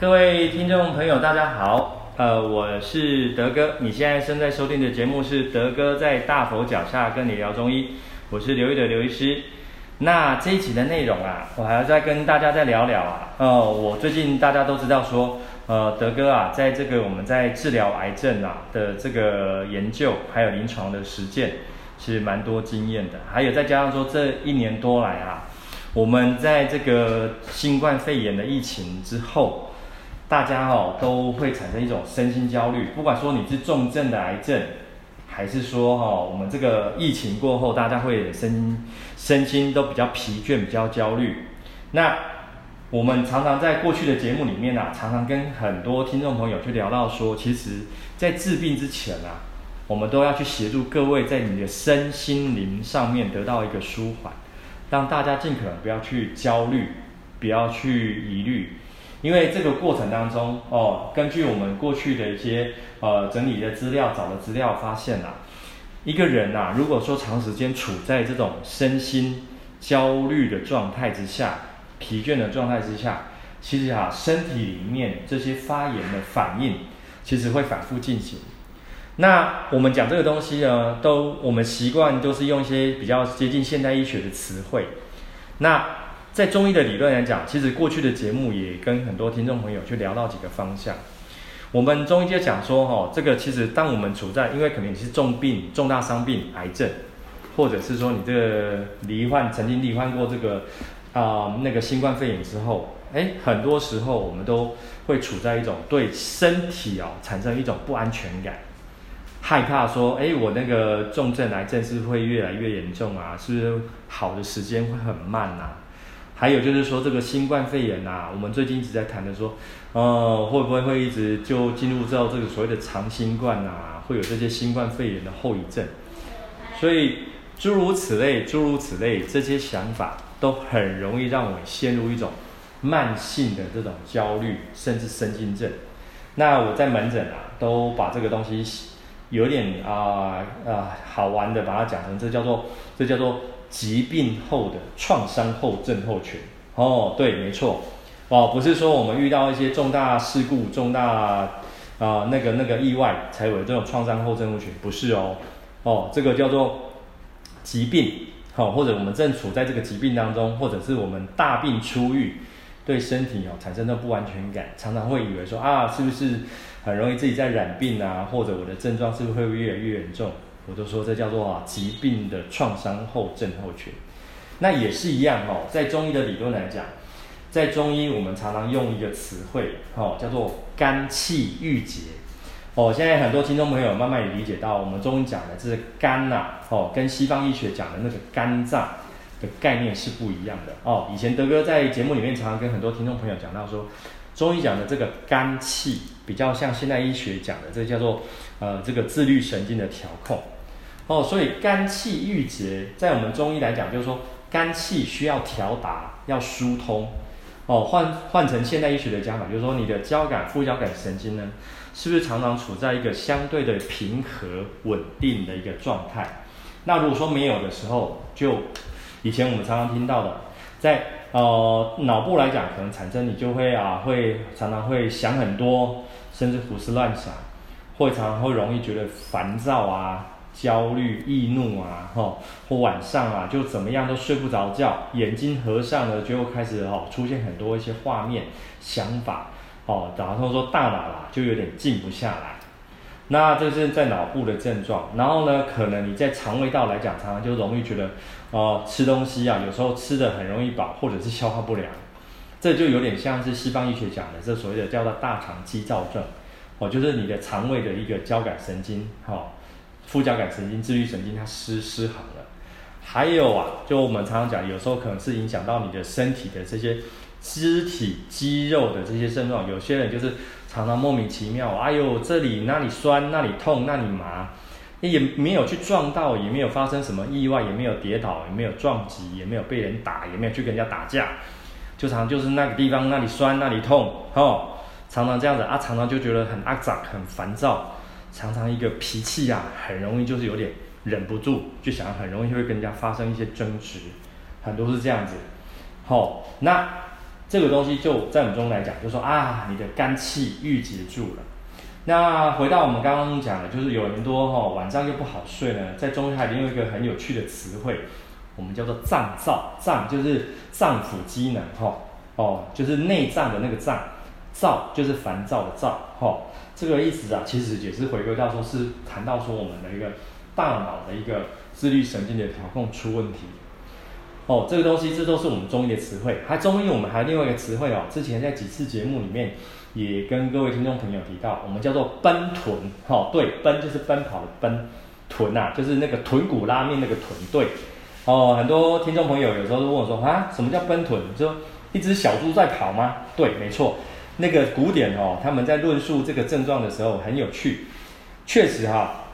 各位听众朋友，大家好，呃，我是德哥，你现在正在收听的节目是德哥在大佛脚下跟你聊中医，我是刘一的刘医师。那这一集的内容啊，我还要再跟大家再聊聊啊，呃，我最近大家都知道说，呃，德哥啊，在这个我们在治疗癌症啊的这个研究，还有临床的实践，其实蛮多经验的，还有再加上说这一年多来啊。我们在这个新冠肺炎的疫情之后，大家哦都会产生一种身心焦虑。不管说你是重症的癌症，还是说哦我们这个疫情过后，大家会身身心都比较疲倦、比较焦虑。那我们常常在过去的节目里面啊，常常跟很多听众朋友去聊到说，其实，在治病之前啊，我们都要去协助各位在你的身心灵上面得到一个舒缓。让大家尽可能不要去焦虑，不要去疑虑，因为这个过程当中哦，根据我们过去的一些呃整理的资料、找的资料发现啊，一个人呐、啊，如果说长时间处在这种身心焦虑的状态之下、疲倦的状态之下，其实啊，身体里面这些发炎的反应，其实会反复进行。那我们讲这个东西呢，都我们习惯都是用一些比较接近现代医学的词汇。那在中医的理论来讲，其实过去的节目也跟很多听众朋友去聊到几个方向。我们中医就讲说，哈，这个其实当我们处在，因为可能你是重病、重大伤病、癌症，或者是说你这个罹患曾经罹患过这个啊、那个新冠肺炎之后，哎，很多时候我们都会处在一种对身体啊、哦、产生一种不安全感。害怕说，哎，我那个重症癌症是不是会越来越严重啊？是不是好的时间会很慢呐、啊？还有就是说，这个新冠肺炎呐、我们最近一直在谈的说，呃，会不会会一直就进入到这个所谓的长新冠啊？会有这些新冠肺炎的后遗症？所以诸如此类，诸如此类，这些想法都很容易让我陷入一种慢性的这种焦虑，甚至神经症。那我在门诊啊，都把这个东西。有点啊啊、好玩的，把它讲成这叫做这叫做疾病后的创伤后症候群哦，对，没错哦，不是说我们遇到一些重大事故、重大啊、那个那个意外才有这种创伤后症候群，不是哦哦，这个叫做疾病好、哦，或者我们正处在这个疾病当中，或者是我们大病初愈，对身体哦产生的不安全感，常常会以为说啊，是不是？很容易自己在染病啊，或者我的症状是不是会越来越严重？我都说这叫做啊疾病的创伤后症候群。那也是一样哦，在中医的理论来讲，在中医我们常常用一个词汇哦，叫做肝气郁结。哦，现在很多听众朋友慢慢也理解到，我们中医讲的这个肝呐，哦，跟西方医学讲的那个肝脏的概念是不一样的哦。以前德哥在节目里面常常跟很多听众朋友讲到说，中医讲的这个肝气。比较像现代医学讲的，这叫做呃这个自律神经的调控哦，所以肝气郁结，在我们中医来讲，就是说肝气需要调达，要疏通哦。换换成现代医学的讲法，就是说你的交感副交感神经呢，是不是常常处在一个相对的平和稳定的一个状态？那如果说没有的时候，就以前我们常常听到的，在呃脑部来讲，可能产生你就会啊会常常会想很多。甚至胡思乱想，会常常会容易觉得烦躁啊、焦虑、易怒啊，吼，或晚上啊就怎么样都睡不着觉，眼睛合上了就开始吼出现很多一些画面、想法，哦，然后说大脑啊就有点静不下来。那这是在脑部的症状，然后呢，可能你在肠胃道来讲，常常就容易觉得，哦、吃东西啊，有时候吃的很容易饱，或者是消化不良。这就有点像是西方医学讲的，这所谓的叫做大肠激躁症，哦，就是你的肠胃的一个交感神经，哈、副交感神经、自律神经它失失衡了。还有啊，就我们常常讲，有时候可能是影响到你的身体的这些肢体肌肉的这些症状。有些人就是常常莫名其妙，哎呦，这里那里酸，那里痛，那里麻，也没有去撞到，也没有发生什么意外，也没有跌倒，也没有撞击，也没有被人打，也没有去跟人家打架。就常就是那个地方那里酸那里痛，哦，常常这样子啊，常常就觉得很阿杂很烦躁，常常一个脾气啊，很容易就是有点忍不住，就想很容易就会跟人家发生一些争执，很多是这样子，好，那这个东西就在我们中医来讲，就说啊，你的肝气郁结住了。那回到我们刚刚讲的，就是有人多哈、哦，晚上又不好睡呢，在中医还有一个很有趣的词汇，我们叫做脏躁，脏就是脏腑机能哈，哦，就是内脏的那个脏，躁就是烦躁的躁哈，这个意思啊，其实也是回归到说是谈到说我们的一个大脑的一个自律神经的调控出问题。哦，这个东西，这都是我们中医的词汇。还中医，我们还有另外一个词汇哦。之前在几次节目里面，也跟各位听众朋友提到，我们叫做奔豚。哦，对，奔就是奔跑的奔，豚呐、啊，就是那个豚骨拉面那个豚。对，哦，很多听众朋友有时候都问我说啊，什么叫奔豚？就一只小猪在跑吗？对，没错。那个古典哦，他们在论述这个症状的时候很有趣。确实哈，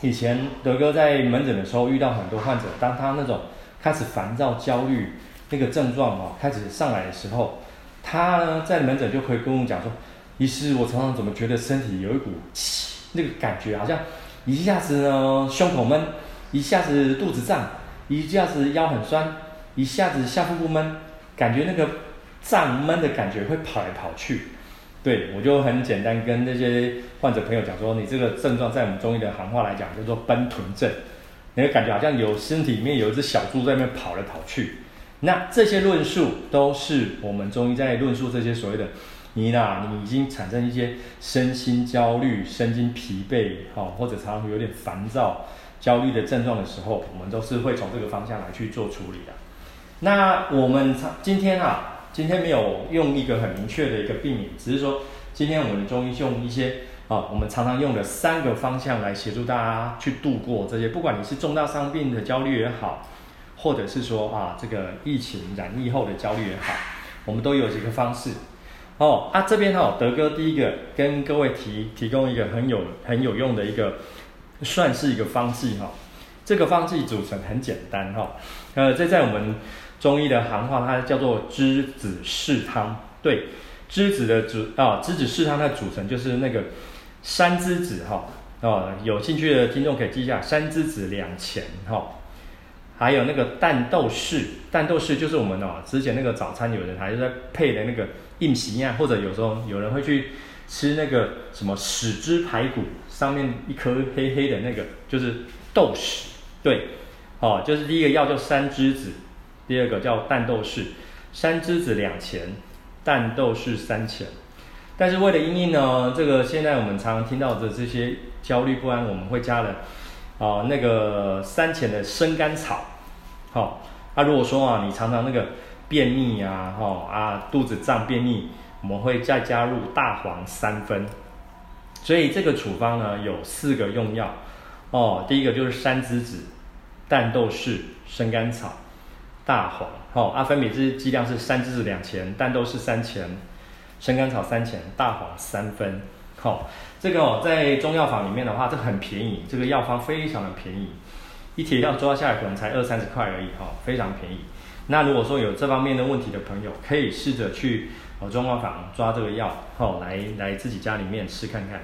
以前德哥在门诊的时候遇到很多患者，当他那种。开始烦躁、焦虑，那个症状哦，开始上来的时候，他呢在门诊就可以跟我讲说：“医师，我常常怎么觉得身体有一股气，那个感觉好像一下子呢胸口闷，一下子肚子胀，一下子腰很酸，一下子下腹部闷，感觉那个胀闷的感觉会跑来跑去。”对，我就很简单跟那些患者朋友讲说：“你这个症状在我们中医的行话来讲叫做奔豚症。”你会感觉好像有身体里面有一只小猪在那边跑来跑去，那这些论述都是我们中医在论述这些所谓的你呐，你已经产生一些身心焦虑、身心疲惫，好，或者常常有点烦躁、焦虑的症状的时候，我们都是会从这个方向来去做处理的。那我们今天啊，今天没有用一个很明确的一个病名，只是说今天我们中医用一些。啊，我们常常用的三个方向来协助大家去度过这些，不管你是重大伤病的焦虑也好，或者是说啊这个疫情染疫后的焦虑也好，我们都有几个方式。哦，啊这边哈、哦，德哥第一个跟各位提提供一个很有很有用的一个，算是一个方剂哈、这个方剂组成很简单哈、呃，这在我们中医的行话，它叫做栀子豉汤。对，栀子的组啊，栀子豉汤的组成就是那个。山栀子哈哦，有兴趣的听众可以记一下，山栀子两钱哈，还有那个淡豆豉，淡豆豉就是我们哦之前那个早餐有人还是在配的那个硬皮呀，或者有时候有人会去吃那个什么豉汁排骨，上面一颗黑黑的那个就是豆豉，对，哦，就是第一个药叫山栀子，第二个叫淡豆豉，山栀子两钱，淡豆豉三钱。但是为了因应呢，这个现在我们常常听到的这些焦虑不安，我们会加了啊、呃、那个三钱的生甘草，好、哦，啊如果说啊你常常那个便秘啊，哈、哦、啊肚子胀便秘，我们会再加入大黄三分。所以这个处方呢有四个用药，哦，第一个就是山栀子、淡豆豉、生甘草、大黄，好、哦，啊分别是剂量是山栀子两钱，淡豆豉三钱。生甘草三钱，大黄三分，好、哦，这个哦，在中药房里面的话，这很便宜，这个药方非常的便宜，一帖药抓下来可能才二三十块而已，哈、哦，非常便宜。那如果说有这方面的问题的朋友，可以试着去哦中药房抓这个药，哦，来来自己家里面吃看看。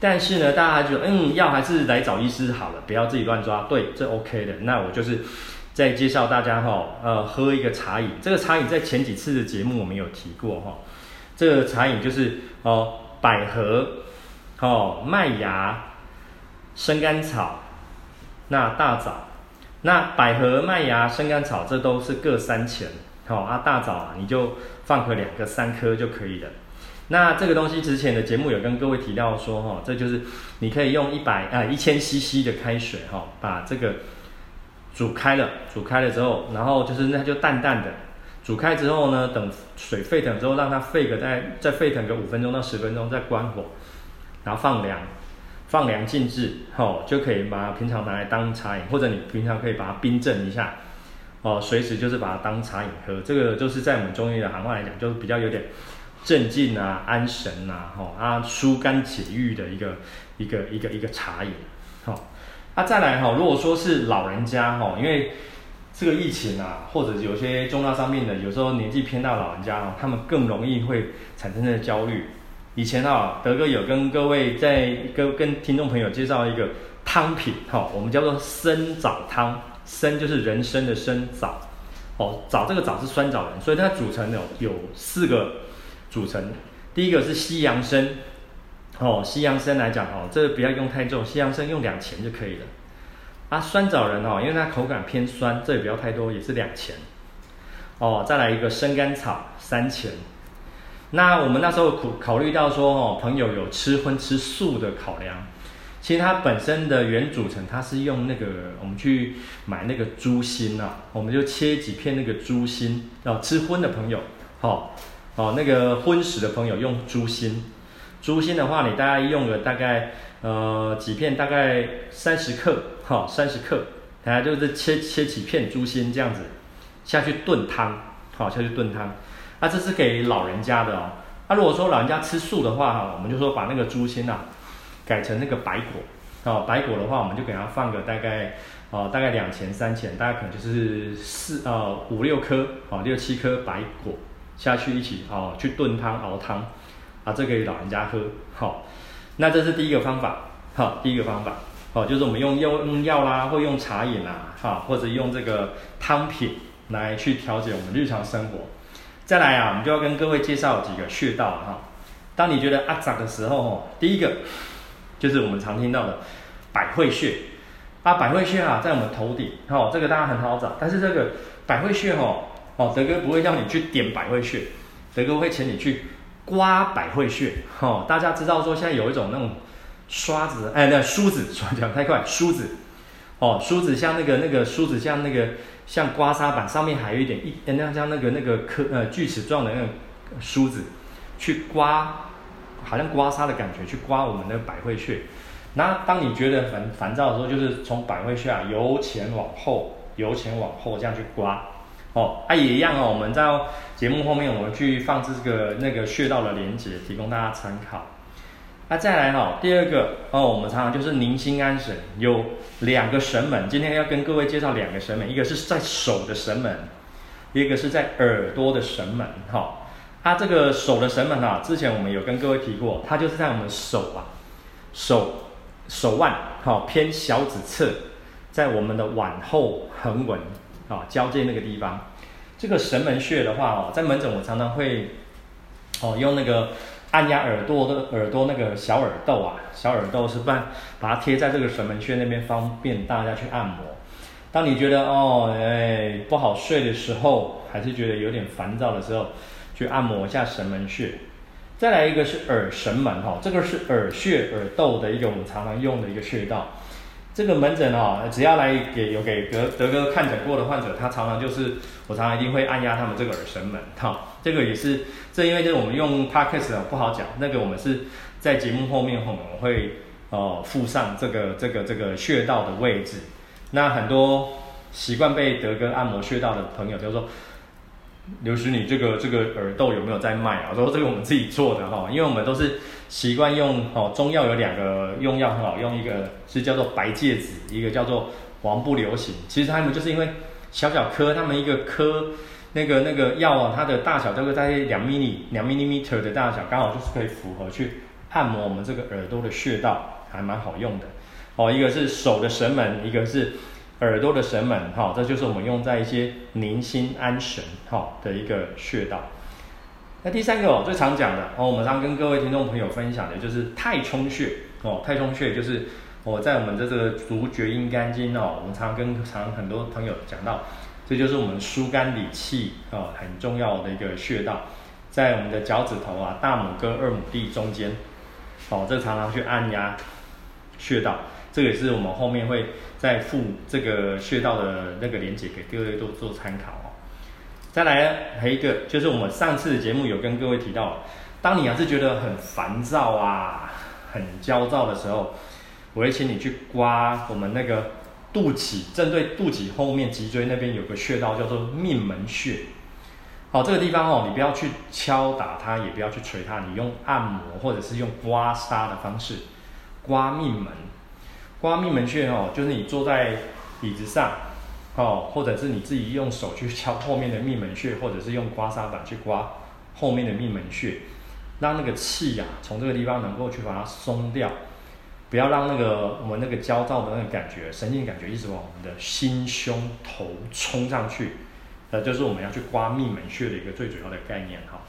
但是呢，大家就，嗯，药还是来找医师好了，不要自己乱抓。对，这 OK 的。那我就是再介绍大家哈、哦，呃，喝一个茶饮。这个茶饮在前几次的节目我们有提过哈。哦这个茶饮就是哦，百合、哦麦芽、生甘草、那大枣，那百合、麦芽、生甘草这都是各三钱，好、哦、啊大枣啊你就放个两个三颗就可以了。那这个东西之前的节目有跟各位提到说哈、哦，这就是你可以用一百啊一千 CC 的开水哈、哦，把这个煮开了，煮开了之后，然后就是那就淡淡的。煮开之后呢，等水沸腾之后，让它沸个再再沸腾个五分钟到十分钟，再关火，然后放凉，放凉静置，哦，就可以把它平常拿来当茶饮，或者你平常可以把它冰镇一下，哦，随时就是把它当茶饮喝。这个就是在我们中医的行话来讲，就是比较有点镇静啊、安神呐、啊，吼啊疏肝解郁的一个一个一个一个茶饮，好，啊再来哈，如果说是老人家哈，因为这个疫情啊，或者有些重大伤病的，有时候年纪偏大老人家哦，他们更容易会产生的焦虑。以前啊，德哥有跟各位在跟跟听众朋友介绍一个汤品，哈，我们叫做参枣汤，参就是人参的参，枣哦，枣这个枣是酸枣仁，所以它组成有有四个组成。第一个是西洋参，哦，西洋参来讲哦，这个不要用太重，西洋参用两钱就可以了。啊，酸枣仁哦，因为它口感偏酸，这也不要太多，也是两钱。哦，再来一个生甘草三钱。那我们那时候考考虑到说哦，朋友有吃荤吃素的考量，其实它本身的原组成它是用那个我们去买那个猪心啊，我们就切几片那个猪心，哦，吃荤的朋友，哦哦那个荤食的朋友用猪心，猪心的话你大概用个大概呃几片，大概三十克，哈三十克，大家就是切切几片猪心这样子下去炖汤，好下去炖汤。那、这是给老人家的哦。那、如果说老人家吃素的话哈，我们就说把那个猪心呐、啊，改成那个白果。哦，白果的话，我们就给它放个大概哦，大概两钱三钱，大概可能就是四呃五六颗哦，六七颗白果下去一起哦，去炖汤熬汤啊，这给老人家喝。好、那这是第一个方法。好、第一个方法哦，就是我们用用药啦，或用茶饮啦，哈、或者用这个汤品来去调节我们日常生活。再来啊，我们就要跟各位介绍几个穴道哈。当你觉得阿杂的时候哦，第一个就是我们常听到的百会穴啊，百会穴啊，在我们头顶哦，这个大家很好找。但是这个百会穴哦，哦，德哥不会让你去点百会穴，德哥会请你去刮百会穴。哦，大家知道说现在有一种那种刷子，哎，那梳子，讲太快，梳子。哦，梳子像那个那个梳子像那个。像刮痧板上面还有一点一，那像那个那个颗呃锯齿状的那个梳子，去刮，好像刮痧的感觉，去刮我们的百会穴。那当你觉得很烦躁的时候，就是从百会穴啊由前往后，由前往后这样去刮。哦，啊也一样哦，我们在节目后面我们去放置这个那个穴道的连接，提供大家参考。那、再来哈、哦，第二个哦，我们常常就是宁心安神，有两个神门，今天要跟各位介绍两个神门，一个是在手的神门，一个是在耳朵的神门。哈、哦，它、这个手的神门啊，之前我们有跟各位提过，它就是在我们手啊，手手腕哈、哦、偏小指侧，在我们的腕后横纹啊交界那个地方，这个神门穴的话哦，在门诊我常常会哦用那个。按压耳朵的耳朵那个小耳豆啊，小耳豆是把把它贴在这个神门穴那边，方便大家去按摩。当你觉得哦，哎不好睡的时候，还是觉得有点烦躁的时候，去按摩一下神门穴。再来一个是耳神门哈，这个是耳穴耳豆的一个我们常常用的一个穴道。这个门诊哦，只要来给有给德德哥看诊过的患者，他常常就是我常常一定会按压他们这个耳神门，哈，这个也是这因为就是我们用 podcast 不好讲，那个我们是在节目后面我们会哦附上这个这个这个穴道的位置，那很多习惯被德哥按摩穴道的朋友就说。刘师，你这个这个耳豆有没有在卖啊？说这个我们自己做的哈，因为我们都是习惯用哦，中药有两个用药很好用，一个是叫做白芥子，一个叫做黄不留行。其实他们就是因为小小颗，他们一个颗那个那个药啊，它的大小大概在两 m 米两 millimeter 的大小，刚好就是可以符合去按摩我们这个耳朵的穴道，还蛮好用的。哦，一个是手的神门，一个是。耳朵的神门，哈，这就是我们用在一些宁心安神，哈的一个穴道。那第三个哦，最常讲的哦，我们常跟各位听众朋友分享的就是太冲穴，哦，太冲穴就是我在我们的这个足厥阴肝经哦，我们常跟常很多朋友讲到，这就是我们疏肝理气哦很重要的一个穴道，在我们的脚趾头啊，大拇哥、二拇弟中间，哦，这常常去按压穴道，这个也是我们后面会。再附这个穴道的那个连接给各位都做参考。再来还有一个就是我们上次的节目有跟各位提到，当你要是觉得很烦躁啊、很焦躁的时候，我会请你去刮我们那个肚脐，针对肚脐后面脊椎那边有个穴道叫做命门穴。好，这个地方哦，你不要去敲打它，也不要去捶它，你用按摩或者是用刮痧的方式刮命门。刮命门穴哦，就是你坐在椅子上，哦，或者是你自己用手去敲后面的命门穴，或者是用刮痧板去刮后面的命门穴，让那个气呀、啊、从这个地方能够去把它松掉，不要让那个我们那个焦躁的那个感觉、神经感觉一直往我们的心胸头冲上去，呃，就是我们要去刮命门穴的一个最主要的概念哈。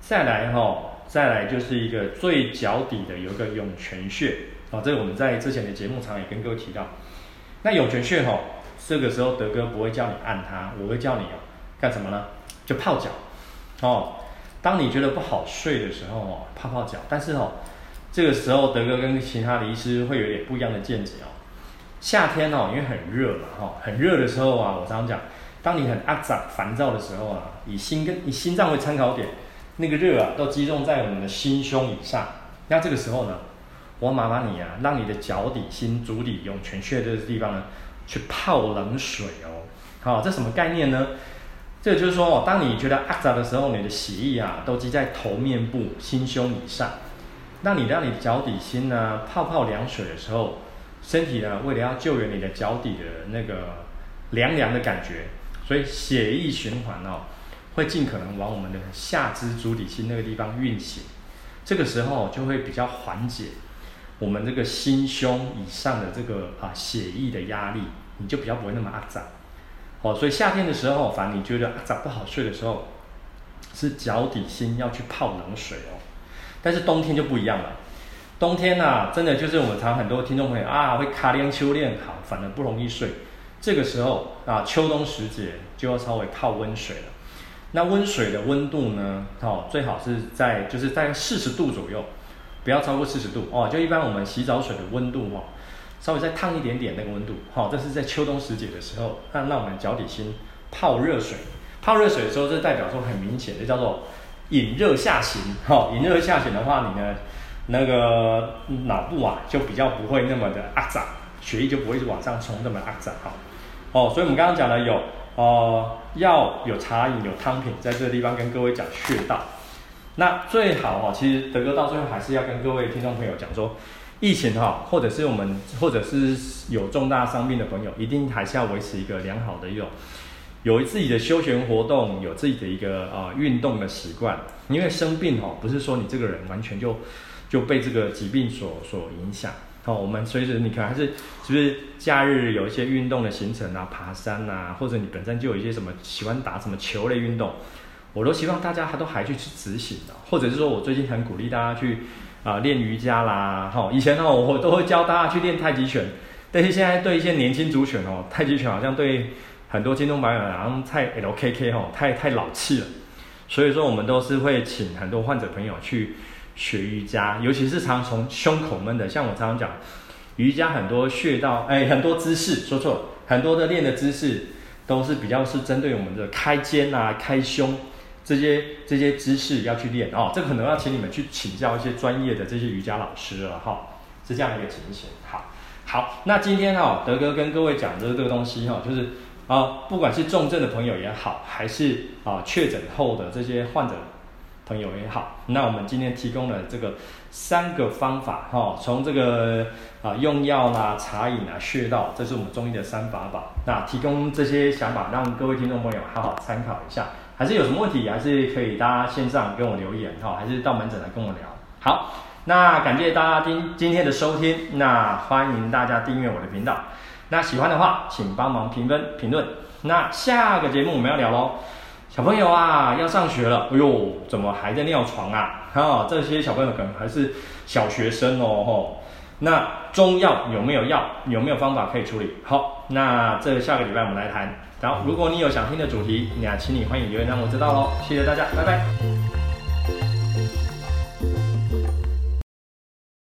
再来哈，再来就是一个最脚底的有一个涌泉穴啊，这个我们在之前的节目常也跟各位提到。那涌泉穴哈，这个时候德哥不会叫你按它，我会叫你哦干什么呢？就泡脚哦。当你觉得不好睡的时候哦，泡泡脚。但是哦，这个时候德哥跟其他的医师会有点不一样的见解哦。夏天哦，因为很热嘛哈，很热的时候啊，我常常讲，当你很阿杂烦躁的时候啊，以心跟以心脏为参考点。那个热啊，都集中在我们的心胸以上。那这个时候呢，我麻烦你啊，让你的脚底心、足底、涌泉穴这个地方呢，去泡冷水哦。好，这什么概念呢？这个就是说哦，当你觉得阿杂的时候，你的血液啊，都积在头面部、心胸以上。那你让你脚底心呢，泡泡凉水的时候，身体呢，为了要救援你的脚底的那个凉凉的感觉，所以血液循环哦。会尽可能往我们的下肢足底心那个地方运行，这个时候就会比较缓解我们这个心胸以上的这个啊血液的压力，你就比较不会那么阿杂。哦，所以夏天的时候，反正你觉得阿杂不好睡的时候，是脚底心要去泡冷水哦。但是冬天就不一样了，冬天呐、啊，真的就是我们常很多听众朋友啊会卡练秋练好，反而不容易睡。这个时候啊，秋冬时节就要稍微泡温水了。那温水的温度呢？哦，最好是在就是在四十度左右，不要超过四十度哦。就一般我们洗澡水的温度哦，稍微再烫一点点那个温度。好、哦，这是在秋冬时节的时候，那让我们脚底心泡热水。泡热水的时候，这代表说很明显，就叫做引热下行。哈、哦，引热下行的话，你呢那个脑部啊就比较不会那么的阿杂，血液就不会往上冲那么阿杂。哈，哦，所以我们刚刚讲了有。哦，要有茶饮有汤品，在这个地方跟各位讲穴道。那最好哦，其实德哥到最后还是要跟各位听众朋友讲说，疫情哈，或者是我们或者是有重大伤病的朋友，一定还是要维持一个良好的一种，有自己的休闲活动，有自己的一个啊运动的习惯。因为生病哦，不是说你这个人完全就就被这个疾病所所影响。哦，我们随时你可能还是是不是假日有一些运动的行程啊，爬山啊，或者你本身就有一些什么喜欢打什么球类运动，我都希望大家他都还去去执行的，或者是说我最近很鼓励大家去啊、练瑜伽啦，哈、以前呢我都会教大家去练太极拳，但是现在对一些年轻族群哦，太极拳好像对很多听众朋友好像太 LKK 哦，太太老气了，所以说我们都是会请很多患者朋友去。学瑜伽，尤其是常从胸口闷的，像我常常讲，瑜伽很多穴道，哎，很多姿势，说错了，很多的练的姿势都是比较是针对我们的开肩啊、开胸这些这些姿势要去练哦。这可能要请你们去请教一些专业的这些瑜伽老师了哈、哦，是这样一个情形。好，好，那今天哦，德哥跟各位讲的这个东西哈、哦，就是啊、不管是重症的朋友也好，还是啊确诊后的这些患者。朋友也好，那我们今天提供了这个三个方法哈，从这个啊用药啦、茶饮啊、穴道，这是我们中医的三法宝。那提供这些想法，让各位听众朋友好好参考一下。还是有什么问题，还是可以大家线上跟我留言哈，还是到门诊来跟我聊。好，那感谢大家今今天的收听，那欢迎大家订阅我的频道。那喜欢的话，请帮忙评分评论。那下个节目我们要聊喽。小朋友啊，要上学了，哎呦，怎么还在尿床啊？哈、哦，这些小朋友可能还是小学生哦，吼、那中药有没有药？有没有方法可以处理？好，那这下个礼拜我们来谈。然后，如果你有想听的主题，那请你欢迎留言让我知道喽。谢谢大家，拜拜。